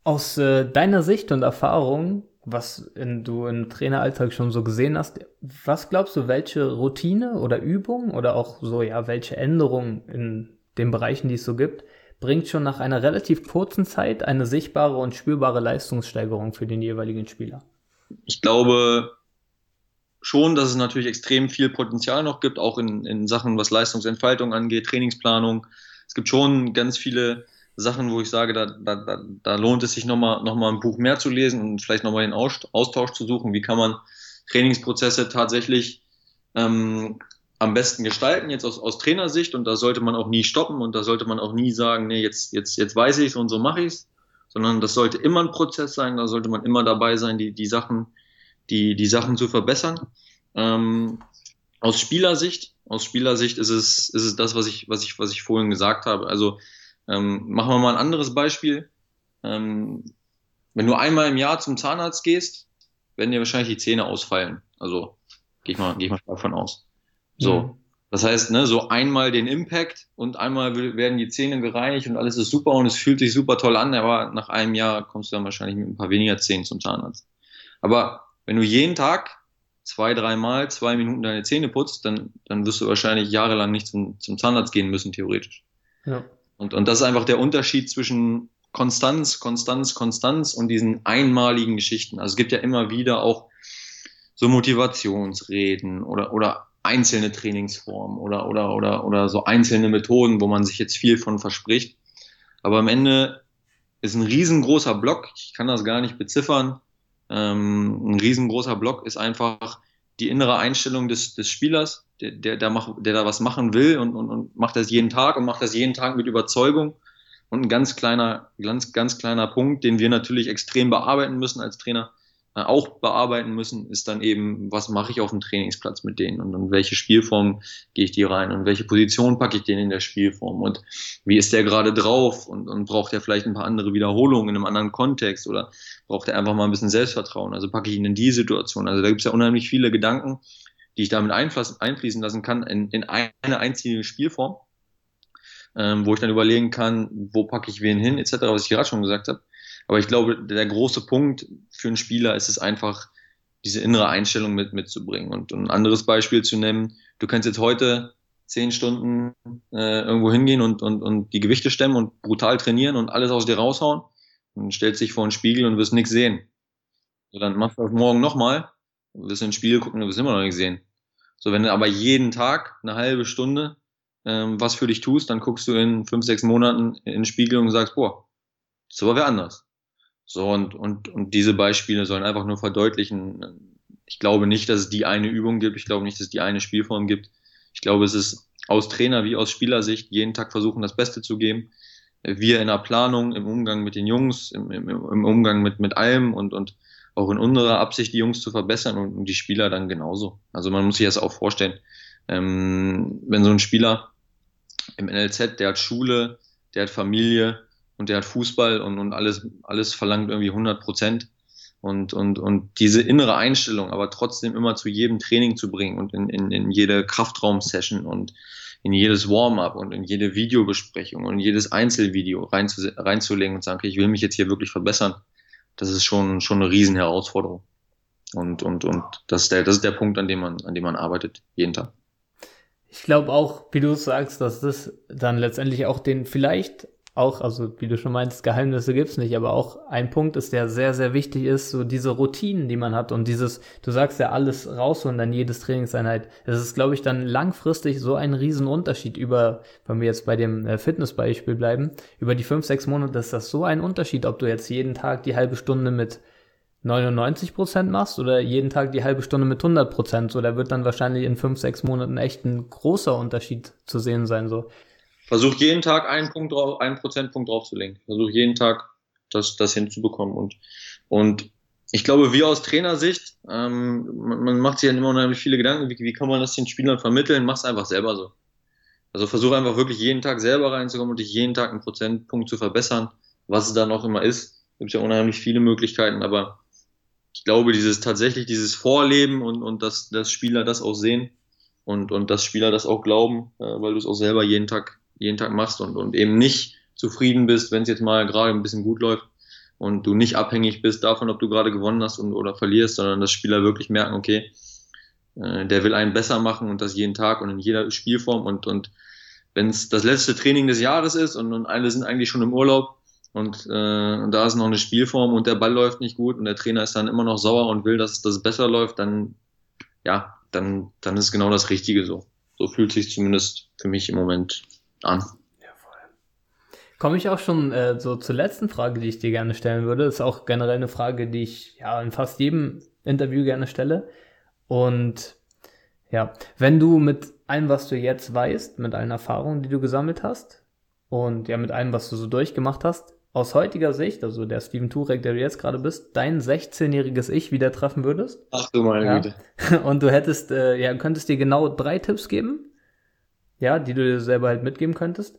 Aus äh, deiner Sicht und Erfahrung, was in, du im Traineralltag schon so gesehen hast, was glaubst du, welche Routine oder Übung oder auch so, ja, welche Änderungen in den Bereichen, die es so gibt, bringt schon nach einer relativ kurzen Zeit eine sichtbare und spürbare Leistungssteigerung für den jeweiligen Spieler? Ich glaube schon, dass es natürlich extrem viel Potenzial noch gibt, auch in, in Sachen, was Leistungsentfaltung angeht, Trainingsplanung. Es gibt schon ganz viele Sachen, wo ich sage, da, da, da lohnt es sich nochmal noch mal ein Buch mehr zu lesen und vielleicht nochmal den Austausch zu suchen. Wie kann man Trainingsprozesse tatsächlich ähm, am besten gestalten, jetzt aus, aus Trainersicht. Und da sollte man auch nie stoppen und da sollte man auch nie sagen, nee, jetzt, jetzt, jetzt weiß ich es und so mache ich es. Sondern das sollte immer ein Prozess sein, da sollte man immer dabei sein, die, die, Sachen, die, die Sachen zu verbessern. Ähm, aus Spielersicht, aus Spielersicht ist es, ist es das, was ich, was ich, was ich vorhin gesagt habe. Also ähm, machen wir mal ein anderes Beispiel. Ähm, wenn du einmal im Jahr zum Zahnarzt gehst, werden dir wahrscheinlich die Zähne ausfallen. Also gehe ich mal, gehe ich mal davon aus. So. Mhm. Das heißt, ne, so einmal den Impact und einmal werden die Zähne gereinigt und alles ist super und es fühlt sich super toll an, aber nach einem Jahr kommst du dann wahrscheinlich mit ein paar weniger Zähnen zum Zahnarzt. Aber wenn du jeden Tag zwei, dreimal, zwei Minuten deine Zähne putzt, dann, dann wirst du wahrscheinlich jahrelang nicht zum, zum Zahnarzt gehen müssen, theoretisch. Ja. Und, und das ist einfach der Unterschied zwischen Konstanz, Konstanz, Konstanz und diesen einmaligen Geschichten. Also es gibt ja immer wieder auch so Motivationsreden oder, oder einzelne Trainingsformen oder, oder, oder, oder so einzelne Methoden, wo man sich jetzt viel von verspricht. Aber am Ende ist ein riesengroßer Block, ich kann das gar nicht beziffern, ähm, ein riesengroßer Block ist einfach die innere Einstellung des, des Spielers, der, der, der, mach, der da was machen will und, und, und macht das jeden Tag und macht das jeden Tag mit Überzeugung. Und ein ganz kleiner, ganz, ganz kleiner Punkt, den wir natürlich extrem bearbeiten müssen als Trainer, auch bearbeiten müssen, ist dann eben, was mache ich auf dem Trainingsplatz mit denen und in welche Spielform gehe ich die rein und welche Position packe ich den in der Spielform und wie ist der gerade drauf und, und braucht er vielleicht ein paar andere Wiederholungen in einem anderen Kontext oder braucht er einfach mal ein bisschen Selbstvertrauen, also packe ich ihn in die Situation. Also da gibt es ja unheimlich viele Gedanken, die ich damit einfließen lassen kann in, in eine einzige Spielform, ähm, wo ich dann überlegen kann, wo packe ich wen hin, etc., was ich gerade schon gesagt habe. Aber ich glaube, der große Punkt für einen Spieler ist es einfach, diese innere Einstellung mit, mitzubringen. Und, und ein anderes Beispiel zu nennen, du kannst jetzt heute zehn Stunden äh, irgendwo hingehen und, und, und die Gewichte stemmen und brutal trainieren und alles aus dir raushauen und stellst dich vor einen Spiegel und wirst nichts sehen. So, dann machst du das morgen nochmal, wirst in den Spiegel gucken und wirst immer noch nichts sehen. So, wenn du aber jeden Tag eine halbe Stunde ähm, was für dich tust, dann guckst du in fünf, sechs Monaten in den Spiegel und sagst, boah, das war wer anders. So, und, und, und diese Beispiele sollen einfach nur verdeutlichen, ich glaube nicht, dass es die eine Übung gibt, ich glaube nicht, dass es die eine Spielform gibt. Ich glaube, es ist aus Trainer wie aus Spielersicht jeden Tag versuchen, das Beste zu geben. Wir in der Planung, im Umgang mit den Jungs, im, im, im Umgang mit, mit allem und, und auch in unserer Absicht, die Jungs zu verbessern und, und die Spieler dann genauso. Also man muss sich das auch vorstellen. Ähm, wenn so ein Spieler im NLZ, der hat Schule, der hat Familie, und der hat Fußball und, und alles, alles verlangt irgendwie 100 Prozent. Und, und, und diese innere Einstellung, aber trotzdem immer zu jedem Training zu bringen und in, in, in jede Kraftraum-Session und in jedes Warm-up und in jede Videobesprechung und in jedes Einzelvideo reinzu, reinzulegen und sagen, okay, ich will mich jetzt hier wirklich verbessern, das ist schon, schon eine riesen Herausforderung. Und, und, und das ist der, das ist der Punkt, an dem man, an dem man arbeitet, jeden Tag. Ich glaube auch, wie du sagst, dass das dann letztendlich auch den vielleicht auch, also wie du schon meinst, Geheimnisse gibt's nicht, aber auch ein Punkt ist, der sehr, sehr wichtig ist, so diese Routinen, die man hat und dieses, du sagst ja alles rausholen, dann jedes Trainingseinheit. Das ist, glaube ich, dann langfristig so ein Riesenunterschied über, wenn wir jetzt bei dem äh, Fitnessbeispiel bleiben, über die fünf, sechs Monate ist das so ein Unterschied, ob du jetzt jeden Tag die halbe Stunde mit 99 Prozent machst oder jeden Tag die halbe Stunde mit 100 Prozent. So, da wird dann wahrscheinlich in fünf, sechs Monaten echt ein großer Unterschied zu sehen sein. So. Versuch jeden Tag einen Punkt drauf, einen Prozentpunkt draufzulegen. Versuch jeden Tag das, das hinzubekommen und, und ich glaube, wir aus Trainersicht, ähm, man, man macht sich ja immer unheimlich viele Gedanken, wie, wie kann man das den Spielern vermitteln, mach's einfach selber so. Also versuche einfach wirklich jeden Tag selber reinzukommen und dich jeden Tag einen Prozentpunkt zu verbessern, was es dann auch immer ist. Gibt ja unheimlich viele Möglichkeiten, aber ich glaube, dieses tatsächlich dieses Vorleben und, und dass, dass Spieler das auch sehen und, und dass Spieler das auch glauben, äh, weil du es auch selber jeden Tag, jeden Tag machst und, und eben nicht zufrieden bist, wenn es jetzt mal gerade ein bisschen gut läuft und du nicht abhängig bist davon, ob du gerade gewonnen hast und, oder verlierst, sondern dass Spieler wirklich merken, okay, äh, der will einen besser machen und das jeden Tag und in jeder Spielform und, und wenn es das letzte Training des Jahres ist und, und alle sind eigentlich schon im Urlaub und, äh, und da ist noch eine Spielform und der Ball läuft nicht gut und der Trainer ist dann immer noch sauer und will, dass das besser läuft, dann ja, dann, dann ist genau das Richtige so. So fühlt sich zumindest für mich im Moment an. Komme ich auch schon äh, so zur letzten Frage, die ich dir gerne stellen würde. Das ist auch generell eine Frage, die ich ja in fast jedem Interview gerne stelle. Und ja, wenn du mit allem, was du jetzt weißt, mit allen Erfahrungen, die du gesammelt hast und ja mit allem, was du so durchgemacht hast, aus heutiger Sicht, also der Steven Turek, der du jetzt gerade bist, dein 16-jähriges Ich wieder treffen würdest. Ach du meine ja. Güte. Und du hättest, äh, ja, könntest dir genau drei Tipps geben, ja, die du dir selber halt mitgeben könntest.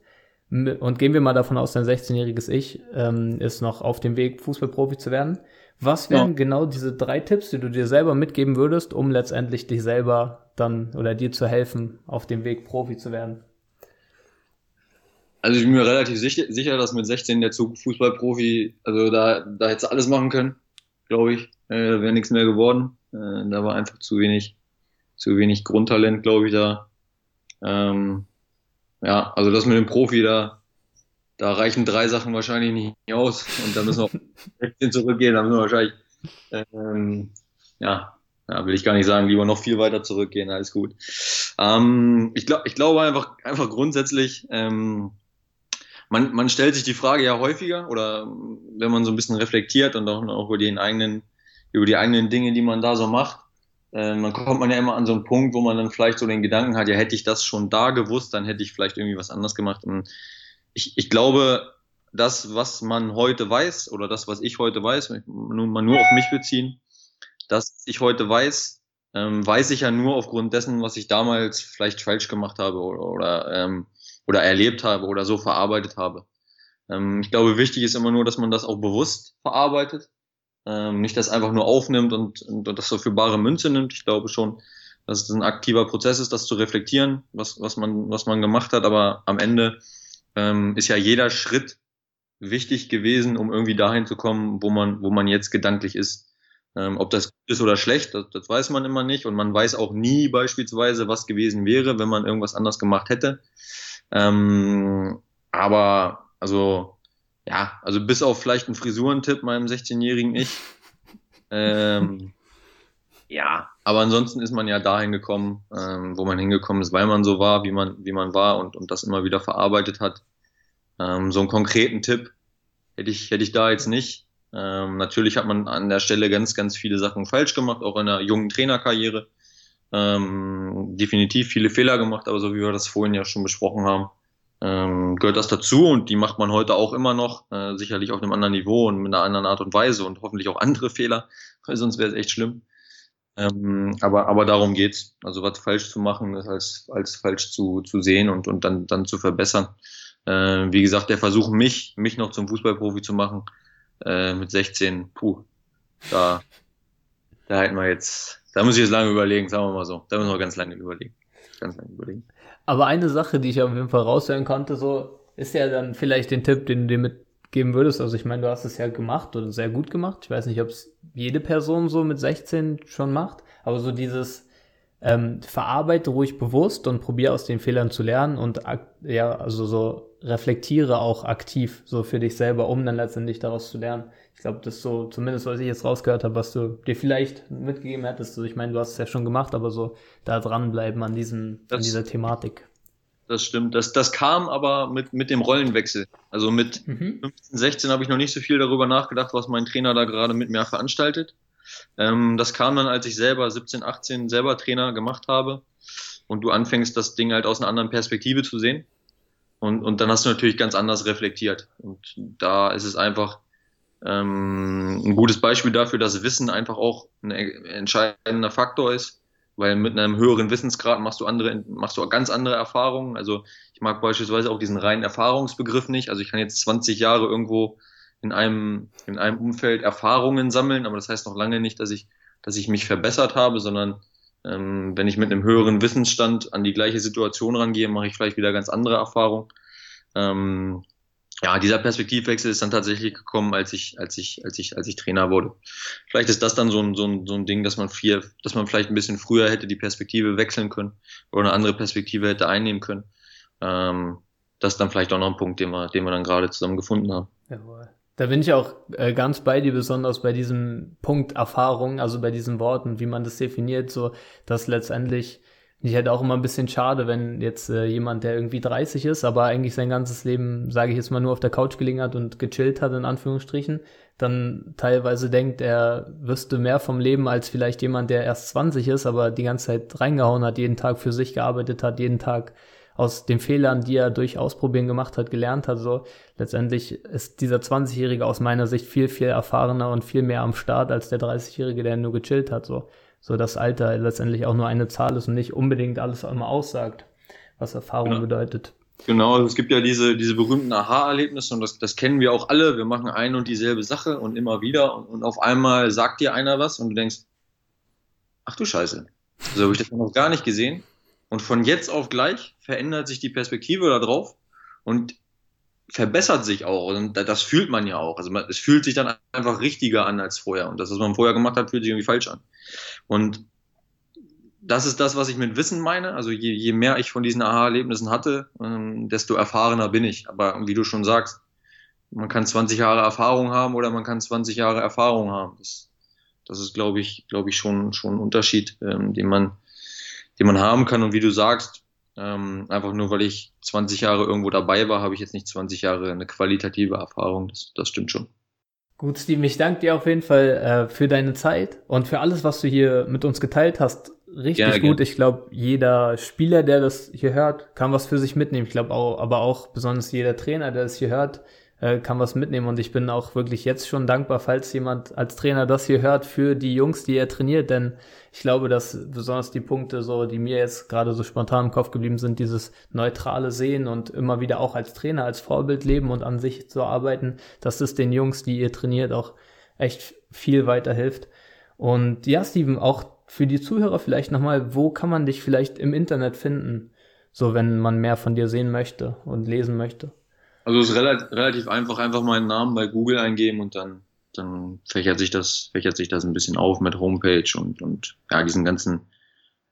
Und gehen wir mal davon aus, dein 16-jähriges Ich ähm, ist noch auf dem Weg, Fußballprofi zu werden. Was wären ja. genau diese drei Tipps, die du dir selber mitgeben würdest, um letztendlich dich selber dann oder dir zu helfen, auf dem Weg Profi zu werden? Also ich bin mir relativ sicher, dass mit 16 der Zug Fußballprofi, also da, da hätte alles machen können, glaube ich. Äh, da wäre nichts mehr geworden. Äh, da war einfach zu wenig, zu wenig Grundtalent, glaube ich, da. Ähm, ja, also das mit dem Profi, da, da reichen drei Sachen wahrscheinlich nicht aus und da müssen wir auf 16 zurückgehen, da müssen wir wahrscheinlich, ähm, ja, ja, will ich gar nicht sagen, lieber noch viel weiter zurückgehen, alles gut. Ähm, ich, glaub, ich glaube einfach, einfach grundsätzlich, ähm, man, man stellt sich die Frage ja häufiger oder wenn man so ein bisschen reflektiert und auch, auch über, die eigenen, über die eigenen Dinge, die man da so macht, man kommt man ja immer an so einen Punkt, wo man dann vielleicht so den Gedanken hat, ja, hätte ich das schon da gewusst, dann hätte ich vielleicht irgendwie was anderes gemacht. Und ich, ich glaube, das, was man heute weiß, oder das, was ich heute weiß, nur mal nur auf mich beziehen, das ich heute weiß, ähm, weiß ich ja nur aufgrund dessen, was ich damals vielleicht falsch gemacht habe oder, oder, ähm, oder erlebt habe oder so verarbeitet habe. Ähm, ich glaube, wichtig ist immer nur, dass man das auch bewusst verarbeitet. Ähm, nicht das einfach nur aufnimmt und, und, das so für bare Münze nimmt. Ich glaube schon, dass es ein aktiver Prozess ist, das zu reflektieren, was, was, man, was man gemacht hat. Aber am Ende ähm, ist ja jeder Schritt wichtig gewesen, um irgendwie dahin zu kommen, wo man, wo man jetzt gedanklich ist. Ähm, ob das gut ist oder schlecht, das, das weiß man immer nicht. Und man weiß auch nie beispielsweise, was gewesen wäre, wenn man irgendwas anders gemacht hätte. Ähm, aber also ja, also bis auf vielleicht einen Frisurentipp meinem 16-jährigen Ich. ähm, ja, aber ansonsten ist man ja dahin gekommen, ähm, wo man hingekommen ist, weil man so war, wie man, wie man war und, und das immer wieder verarbeitet hat. Ähm, so einen konkreten Tipp hätte ich, hätte ich da jetzt nicht. Ähm, natürlich hat man an der Stelle ganz, ganz viele Sachen falsch gemacht, auch in der jungen Trainerkarriere. Ähm, definitiv viele Fehler gemacht, aber so wie wir das vorhin ja schon besprochen haben, ähm, gehört das dazu und die macht man heute auch immer noch, äh, sicherlich auf einem anderen Niveau und mit einer anderen Art und Weise und hoffentlich auch andere Fehler, weil sonst wäre es echt schlimm. Ähm, aber, aber darum geht's. Also was falsch zu machen, ist als, als falsch zu, zu sehen und, und dann, dann zu verbessern. Äh, wie gesagt, der Versuch, mich, mich noch zum Fußballprofi zu machen, äh, mit 16, puh, da, da hätten wir jetzt, da muss ich jetzt lange überlegen, sagen wir mal so. Da müssen wir ganz lange überlegen. Ganz lange überlegen. Aber eine Sache, die ich auf jeden Fall raushören konnte, so, ist ja dann vielleicht den Tipp, den du dir mitgeben würdest. Also ich meine, du hast es ja gemacht oder sehr gut gemacht. Ich weiß nicht, ob es jede Person so mit 16 schon macht, aber so dieses ähm, verarbeite ruhig bewusst und probiere aus den Fehlern zu lernen und ja, also so reflektiere auch aktiv so für dich selber, um dann letztendlich daraus zu lernen. Ich glaube, das ist so, zumindest was ich jetzt rausgehört habe, was du dir vielleicht mitgegeben hättest. Also ich meine, du hast es ja schon gemacht, aber so da dranbleiben an diesem, das, an dieser Thematik. das stimmt. Das, das kam aber mit, mit dem Rollenwechsel. Also mit mhm. 15, 16 habe ich noch nicht so viel darüber nachgedacht, was mein Trainer da gerade mit mir veranstaltet. Ähm, das kam dann, als ich selber 17, 18 selber Trainer gemacht habe und du anfängst, das Ding halt aus einer anderen Perspektive zu sehen. Und, und dann hast du natürlich ganz anders reflektiert. Und da ist es einfach ähm, ein gutes Beispiel dafür, dass Wissen einfach auch ein entscheidender Faktor ist, weil mit einem höheren Wissensgrad machst du andere, machst du ganz andere Erfahrungen. Also ich mag beispielsweise auch diesen reinen Erfahrungsbegriff nicht. Also ich kann jetzt 20 Jahre irgendwo in einem, in einem Umfeld Erfahrungen sammeln, aber das heißt noch lange nicht, dass ich, dass ich mich verbessert habe, sondern ähm, wenn ich mit einem höheren Wissensstand an die gleiche Situation rangehe, mache ich vielleicht wieder ganz andere Erfahrungen. Ähm, ja, dieser Perspektivwechsel ist dann tatsächlich gekommen, als ich, als ich, als ich, als ich Trainer wurde. Vielleicht ist das dann so ein, so ein, so ein Ding, dass man viel, dass man vielleicht ein bisschen früher hätte die Perspektive wechseln können oder eine andere Perspektive hätte einnehmen können. Ähm, das ist dann vielleicht auch noch ein Punkt, den wir, den wir dann gerade zusammen gefunden haben. Jawohl. Da bin ich auch äh, ganz bei dir, besonders bei diesem Punkt Erfahrung, also bei diesen Worten, wie man das definiert, so dass letztendlich ich hätte auch immer ein bisschen schade, wenn jetzt äh, jemand, der irgendwie 30 ist, aber eigentlich sein ganzes Leben, sage ich jetzt mal, nur auf der Couch gelegen hat und gechillt hat, in Anführungsstrichen, dann teilweise denkt, er wüsste mehr vom Leben als vielleicht jemand, der erst 20 ist, aber die ganze Zeit reingehauen hat, jeden Tag für sich gearbeitet hat, jeden Tag aus den Fehlern, die er durch Ausprobieren gemacht hat, gelernt hat. So letztendlich ist dieser 20-Jährige aus meiner Sicht viel, viel erfahrener und viel mehr am Start als der 30-Jährige, der nur gechillt hat. So, so das Alter letztendlich auch nur eine Zahl ist und nicht unbedingt alles einmal aussagt, was Erfahrung genau. bedeutet. Genau, also es gibt ja diese, diese berühmten Aha-Erlebnisse und das, das kennen wir auch alle. Wir machen ein und dieselbe Sache und immer wieder und, und auf einmal sagt dir einer was und du denkst, ach du Scheiße, so habe ich das noch gar nicht gesehen. Und von jetzt auf gleich verändert sich die Perspektive darauf und verbessert sich auch. Und das fühlt man ja auch. Also es fühlt sich dann einfach richtiger an als vorher. Und das, was man vorher gemacht hat, fühlt sich irgendwie falsch an. Und das ist das, was ich mit Wissen meine. Also je, je mehr ich von diesen Aha-Erlebnissen hatte, ähm, desto erfahrener bin ich. Aber wie du schon sagst, man kann 20 Jahre Erfahrung haben oder man kann 20 Jahre Erfahrung haben. Das, das ist, glaube ich, glaube ich, schon, schon ein Unterschied, ähm, den man, den man haben kann. Und wie du sagst, ähm, einfach nur weil ich 20 Jahre irgendwo dabei war, habe ich jetzt nicht 20 Jahre eine qualitative Erfahrung. Das, das stimmt schon. Gut, Steven, ich danke dir auf jeden Fall äh, für deine Zeit und für alles, was du hier mit uns geteilt hast. Richtig gerne, gut. Gerne. Ich glaube, jeder Spieler, der das hier hört, kann was für sich mitnehmen. Ich glaube auch, aber auch besonders jeder Trainer, der das hier hört, äh, kann was mitnehmen. Und ich bin auch wirklich jetzt schon dankbar, falls jemand als Trainer das hier hört, für die Jungs, die er trainiert. Denn ich glaube, dass besonders die Punkte, so, die mir jetzt gerade so spontan im Kopf geblieben sind, dieses neutrale Sehen und immer wieder auch als Trainer, als Vorbild leben und an sich zu arbeiten, dass es den Jungs, die ihr trainiert, auch echt viel weiterhilft. Und ja, Steven, auch für die Zuhörer vielleicht nochmal, wo kann man dich vielleicht im Internet finden? So, wenn man mehr von dir sehen möchte und lesen möchte. Also es ist relativ, relativ einfach, einfach meinen Namen bei Google eingeben und dann, dann fächert sich das, fächert sich das ein bisschen auf mit Homepage und, und ja, diesen ganzen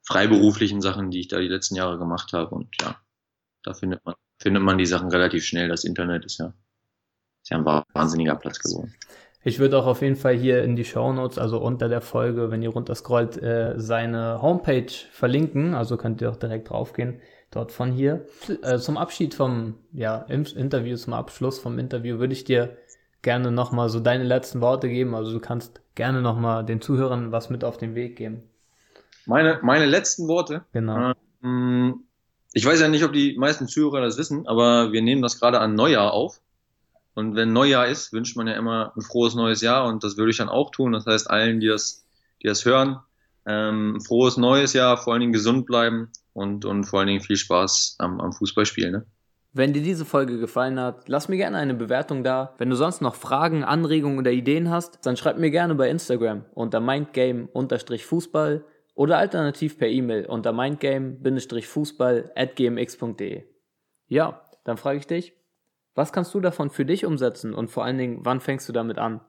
freiberuflichen Sachen, die ich da die letzten Jahre gemacht habe. Und ja, da findet man, findet man die Sachen relativ schnell. Das Internet ist ja, ist ja ein wahnsinniger Platz geworden. Ich würde auch auf jeden Fall hier in die Show Notes, also unter der Folge, wenn ihr runterscrollt, äh, seine Homepage verlinken. Also könnt ihr auch direkt draufgehen dort von hier. Äh, zum Abschied vom ja, Interview, zum Abschluss vom Interview würde ich dir gerne nochmal so deine letzten Worte geben. Also du kannst gerne nochmal den Zuhörern was mit auf den Weg geben. Meine, meine letzten Worte? Genau. Ähm, ich weiß ja nicht, ob die meisten Zuhörer das wissen, aber wir nehmen das gerade an Neujahr auf. Und wenn Neujahr ist, wünscht man ja immer ein frohes neues Jahr und das würde ich dann auch tun. Das heißt, allen, die das, die das hören, ähm, frohes neues Jahr, vor allen Dingen gesund bleiben und, und vor allen Dingen viel Spaß am, am Fußballspielen. Ne? Wenn dir diese Folge gefallen hat, lass mir gerne eine Bewertung da. Wenn du sonst noch Fragen, Anregungen oder Ideen hast, dann schreib mir gerne bei Instagram unter mindgame-fußball oder alternativ per E-Mail unter mindgame-fußball at gmx.de. Ja, dann frage ich dich, was kannst du davon für dich umsetzen und vor allen Dingen, wann fängst du damit an?